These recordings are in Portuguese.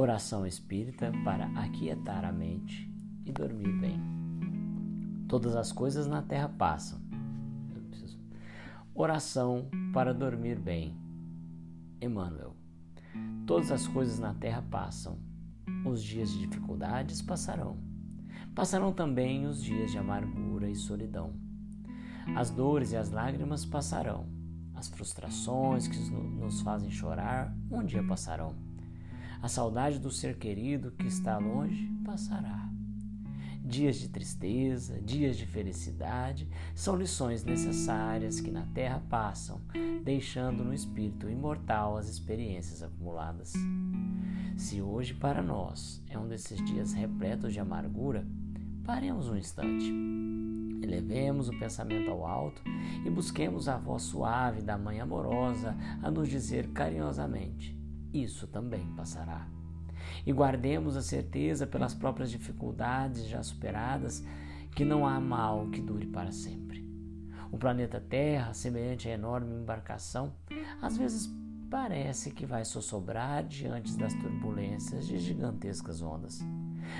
Oração espírita para aquietar a mente e dormir bem. Todas as coisas na terra passam. Oração para dormir bem. Emmanuel. Todas as coisas na terra passam. Os dias de dificuldades passarão. Passarão também os dias de amargura e solidão. As dores e as lágrimas passarão. As frustrações que nos fazem chorar um dia passarão. A saudade do ser querido que está longe passará. Dias de tristeza, dias de felicidade são lições necessárias que na terra passam, deixando no espírito imortal as experiências acumuladas. Se hoje para nós é um desses dias repletos de amargura, paremos um instante. Elevemos o pensamento ao alto e busquemos a voz suave da Mãe amorosa a nos dizer carinhosamente: Isso também passará. E guardemos a certeza pelas próprias dificuldades já superadas que não há mal que dure para sempre. O planeta Terra, semelhante à enorme embarcação, às vezes parece que vai sossobrar diante das turbulências de gigantescas ondas.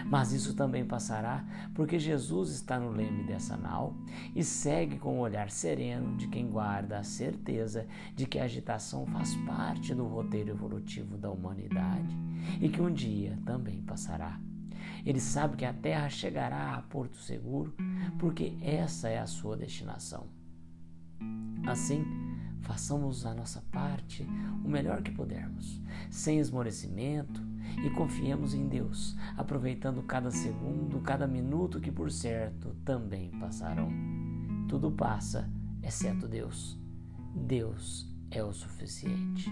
Mas isso também passará, porque Jesus está no leme dessa nau e segue com o olhar sereno de quem guarda a certeza de que a agitação faz parte do roteiro evolutivo da humanidade e que um dia também passará. Ele sabe que a terra chegará a porto seguro, porque essa é a sua destinação. Assim, façamos a nossa parte o melhor que pudermos, sem esmorecimento, e confiemos em Deus, aproveitando cada segundo, cada minuto que por certo também passarão. Tudo passa, exceto Deus. Deus é o suficiente.